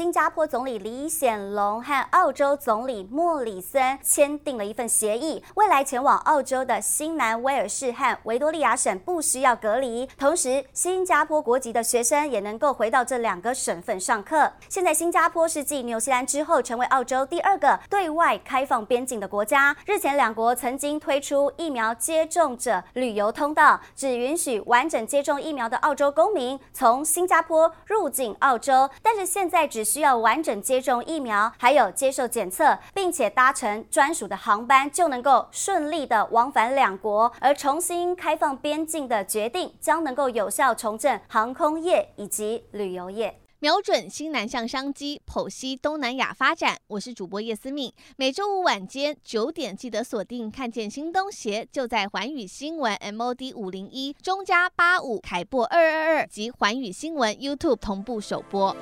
新加坡总理李显龙和澳洲总理莫里森签订了一份协议，未来前往澳洲的新南威尔士和维多利亚省不需要隔离，同时新加坡国籍的学生也能够回到这两个省份上课。现在新加坡是继纽西兰之后，成为澳洲第二个对外开放边境的国家。日前两国曾经推出疫苗接种者旅游通道，只允许完整接种疫苗的澳洲公民从新加坡入境澳洲，但是现在只需要完整接种疫苗，还有接受检测，并且搭乘专属的航班，就能够顺利的往返两国。而重新开放边境的决定，将能够有效重振航空业以及旅游业，瞄准新南向商机，剖析东南亚发展。我是主播叶思敏，每周五晚间九点记得锁定，看见新东协就在环宇新闻 MOD 五零一中加八五凯播二二二及环宇新闻 YouTube 同步首播。